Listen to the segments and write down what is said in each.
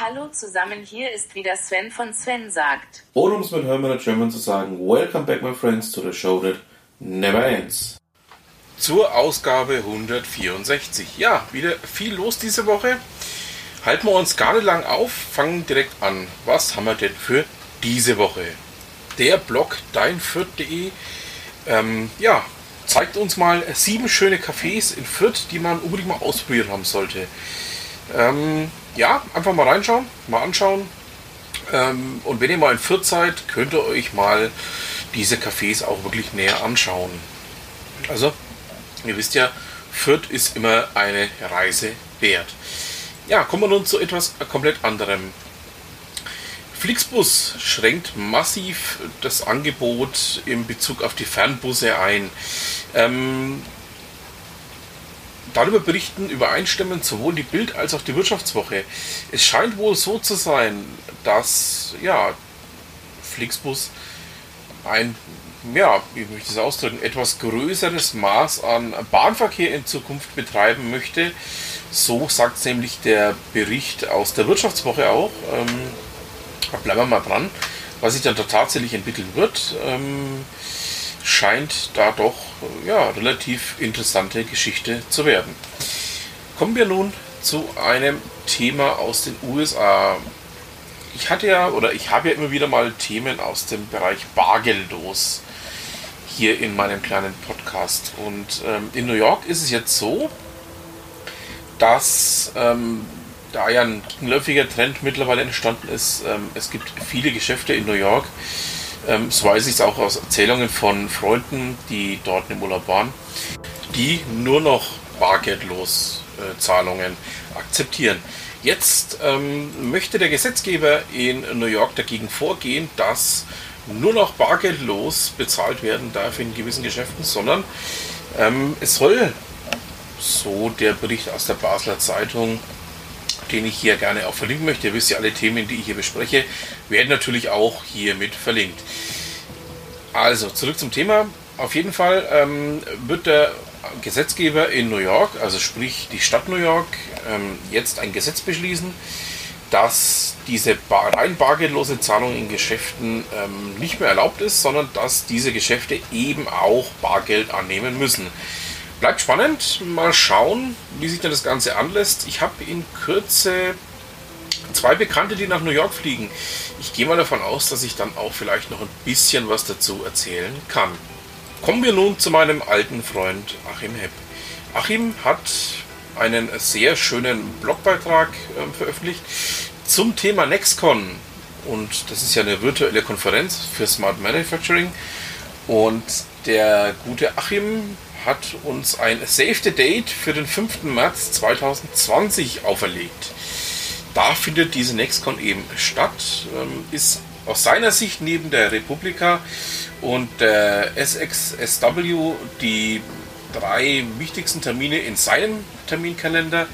Hallo zusammen, hier ist wieder Sven von Sven sagt. Oder um es mit Hermann German zu sagen, Welcome back my friends to the show that never ends. Zur Ausgabe 164. Ja, wieder viel los diese Woche. Halten wir uns gar nicht lang auf, fangen direkt an. Was haben wir denn für diese Woche? Der Blog deinfürth.de ähm, ja, zeigt uns mal sieben schöne Cafés in Fürth, die man unbedingt mal ausprobieren haben sollte. Ähm, ja, einfach mal reinschauen, mal anschauen. Ähm, und wenn ihr mal in Fürth seid, könnt ihr euch mal diese Cafés auch wirklich näher anschauen. Also, ihr wisst ja, Fürth ist immer eine Reise wert. Ja, kommen wir nun zu etwas komplett anderem. Flixbus schränkt massiv das Angebot in Bezug auf die Fernbusse ein. Ähm, darüber berichten übereinstimmend sowohl die Bild als auch die Wirtschaftswoche. Es scheint wohl so zu sein, dass ja, Flixbus ein, ja, wie möchte ich das ausdrücken, etwas größeres Maß an Bahnverkehr in Zukunft betreiben möchte. So sagt nämlich der Bericht aus der Wirtschaftswoche auch. Ähm, bleiben wir mal dran, was sich dann da tatsächlich entwickeln wird. Ähm, scheint da doch ja, relativ interessante Geschichte zu werden. Kommen wir nun zu einem Thema aus den USA. Ich hatte ja, oder ich habe ja immer wieder mal Themen aus dem Bereich bargeldlos hier in meinem kleinen Podcast. Und ähm, in New York ist es jetzt so, dass ähm, da ja ein gegenläufiger Trend mittlerweile entstanden ist. Ähm, es gibt viele Geschäfte in New York, ähm, so weiß ich es auch aus Erzählungen von Freunden, die dort im Urlaub waren, die nur noch bargeldlos äh, Zahlungen akzeptieren. Jetzt ähm, möchte der Gesetzgeber in New York dagegen vorgehen, dass nur noch bargeldlos bezahlt werden darf in gewissen Geschäften, sondern ähm, es soll, so der Bericht aus der Basler Zeitung, den ich hier gerne auch verlinken möchte. Ihr wisst ja, alle Themen, die ich hier bespreche, werden natürlich auch hiermit verlinkt. Also, zurück zum Thema. Auf jeden Fall ähm, wird der Gesetzgeber in New York, also sprich die Stadt New York, ähm, jetzt ein Gesetz beschließen, dass diese bar rein bargeldlose Zahlung in Geschäften ähm, nicht mehr erlaubt ist, sondern dass diese Geschäfte eben auch Bargeld annehmen müssen. Bleibt spannend. Mal schauen, wie sich denn das Ganze anlässt. Ich habe in Kürze zwei Bekannte, die nach New York fliegen. Ich gehe mal davon aus, dass ich dann auch vielleicht noch ein bisschen was dazu erzählen kann. Kommen wir nun zu meinem alten Freund Achim Hepp. Achim hat einen sehr schönen Blogbeitrag äh, veröffentlicht zum Thema Nextcon. Und das ist ja eine virtuelle Konferenz für Smart Manufacturing. Und der gute Achim hat uns ein Save the Date für den 5. März 2020 auferlegt. Da findet diese Nextcon eben statt, ähm, ist aus seiner Sicht neben der Republika und der SXSW die drei wichtigsten Termine in seinem Terminkalender,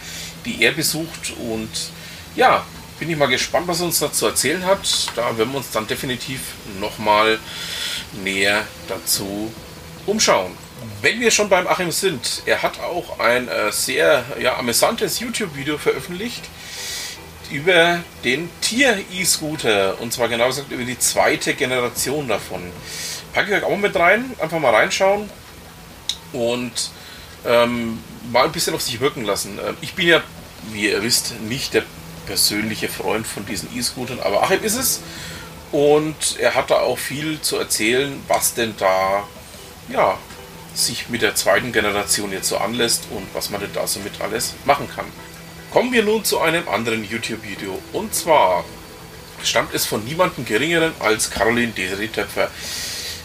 die er besucht. Und ja, bin ich mal gespannt, was er uns dazu erzählen hat. Da werden wir uns dann definitiv nochmal näher dazu umschauen. Wenn wir schon beim Achim sind, er hat auch ein äh, sehr ja, amüsantes YouTube-Video veröffentlicht über den Tier-E-Scooter und zwar genau gesagt über die zweite Generation davon. Packe ich euch auch mal mit rein, einfach mal reinschauen und ähm, mal ein bisschen auf sich wirken lassen. Ähm, ich bin ja, wie ihr wisst, nicht der persönliche Freund von diesen E-Scootern, aber Achim ist es und er hat da auch viel zu erzählen, was denn da ja, sich mit der zweiten Generation jetzt so anlässt und was man denn da so mit alles machen kann. Kommen wir nun zu einem anderen YouTube-Video. Und zwar stammt es von niemandem geringeren als Caroline Desiree Töpfer.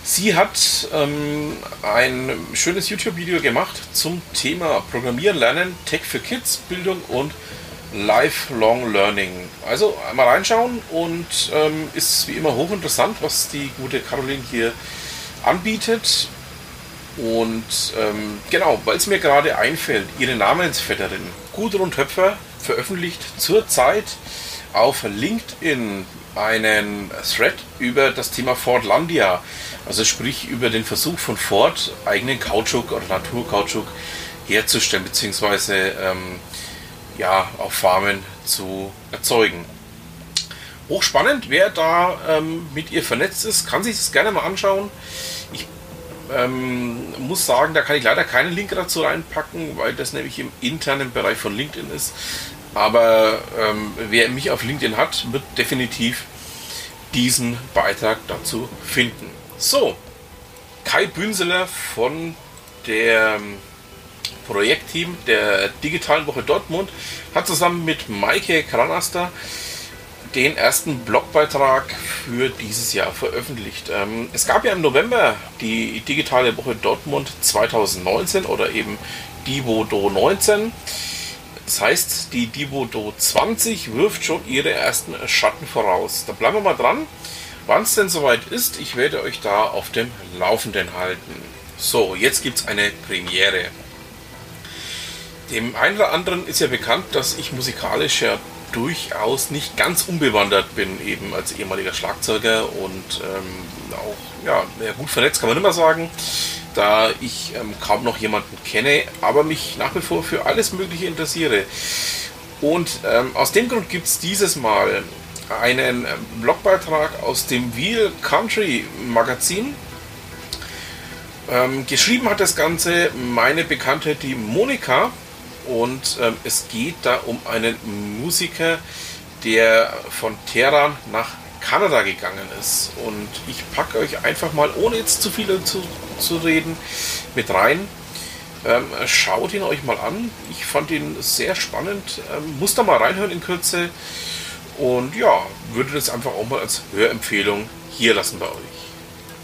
Sie hat ähm, ein schönes YouTube-Video gemacht zum Thema Programmieren lernen, Tech für Kids, Bildung und Lifelong Learning. Also einmal reinschauen und ähm, ist wie immer hochinteressant, was die gute Caroline hier anbietet. Und ähm, genau, weil es mir gerade einfällt, ihre Namensvetterin Gudrun Töpfer veröffentlicht zurzeit auf LinkedIn einen Thread über das Thema Fordlandia, also sprich über den Versuch von Ford, eigenen Kautschuk oder Naturkautschuk herzustellen, beziehungsweise ähm, ja, auf Farmen zu erzeugen. hochspannend. Wer da ähm, mit ihr vernetzt ist, kann sich das gerne mal anschauen. Ich ähm, muss sagen, da kann ich leider keinen Link dazu reinpacken, weil das nämlich im internen Bereich von LinkedIn ist. Aber ähm, wer mich auf LinkedIn hat, wird definitiv diesen Beitrag dazu finden. So, Kai Bünseler von der ähm, Projektteam der Digitalen Woche Dortmund hat zusammen mit Maike Kranaster den ersten Blogbeitrag für dieses Jahr veröffentlicht. Ähm, es gab ja im November die Digitale Woche Dortmund 2019 oder eben Divodo 19. Das heißt, die Divodo 20 wirft schon ihre ersten Schatten voraus. Da bleiben wir mal dran. Wann es denn soweit ist, ich werde euch da auf dem Laufenden halten. So, jetzt gibt es eine Premiere. Dem einen oder anderen ist ja bekannt, dass ich musikalisch ja durchaus nicht ganz unbewandert bin, eben als ehemaliger Schlagzeuger und ähm, auch ja, gut vernetzt, kann man immer sagen, da ich ähm, kaum noch jemanden kenne, aber mich nach wie vor für alles Mögliche interessiere. Und ähm, aus dem Grund gibt es dieses Mal einen ähm, Blogbeitrag aus dem Wheel Country Magazin. Ähm, geschrieben hat das Ganze meine Bekannte, die Monika, und ähm, es geht da um einen Musiker, der von Teheran nach Kanada gegangen ist. Und ich packe euch einfach mal, ohne jetzt zu viel zu, zu reden, mit rein. Ähm, schaut ihn euch mal an. Ich fand ihn sehr spannend. Ähm, muss da mal reinhören in Kürze. Und ja, würde das einfach auch mal als Hörempfehlung hier lassen bei euch.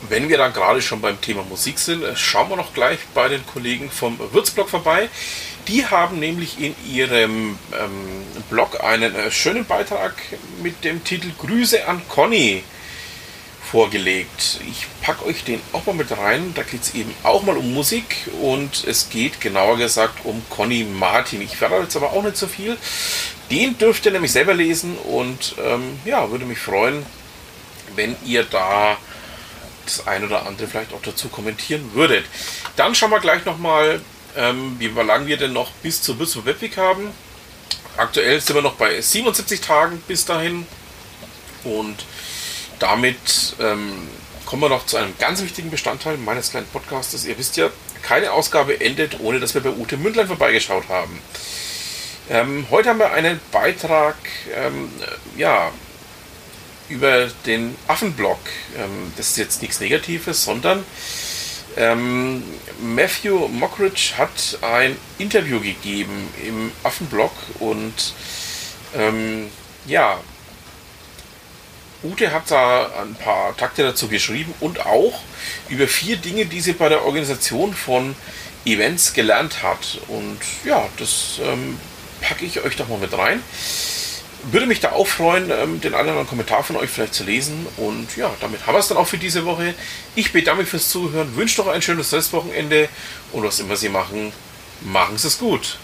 Wenn wir dann gerade schon beim Thema Musik sind, äh, schauen wir noch gleich bei den Kollegen vom Würzblog vorbei. Die haben nämlich in ihrem ähm, Blog einen äh, schönen Beitrag mit dem Titel Grüße an Conny vorgelegt. Ich packe euch den auch mal mit rein. Da geht es eben auch mal um Musik und es geht genauer gesagt um Conny Martin. Ich verrate jetzt aber auch nicht so viel. Den dürft ihr nämlich selber lesen und ähm, ja, würde mich freuen, wenn ihr da das ein oder andere vielleicht auch dazu kommentieren würdet. Dann schauen wir gleich nochmal ähm, wie lange wir denn noch bis zur Würzburg Webweek haben. Aktuell sind wir noch bei 77 Tagen bis dahin. Und damit ähm, kommen wir noch zu einem ganz wichtigen Bestandteil meines kleinen Podcastes. Ihr wisst ja, keine Ausgabe endet, ohne dass wir bei Ute Mündlein vorbeigeschaut haben. Ähm, heute haben wir einen Beitrag ähm, ja, über den Affenblog. Ähm, das ist jetzt nichts Negatives, sondern ähm, Matthew Mockridge hat ein Interview gegeben im Affenblog und ähm, ja, Ute hat da ein paar Takte dazu geschrieben und auch über vier Dinge, die sie bei der Organisation von Events gelernt hat. Und ja, das ähm, packe ich euch doch mal mit rein würde mich da auch freuen, ähm, den einen oder anderen Kommentar von euch vielleicht zu lesen. Und ja, damit haben wir es dann auch für diese Woche. Ich bedanke mich fürs Zuhören, wünsche noch ein schönes Restwochenende und was immer Sie machen, machen Sie es gut.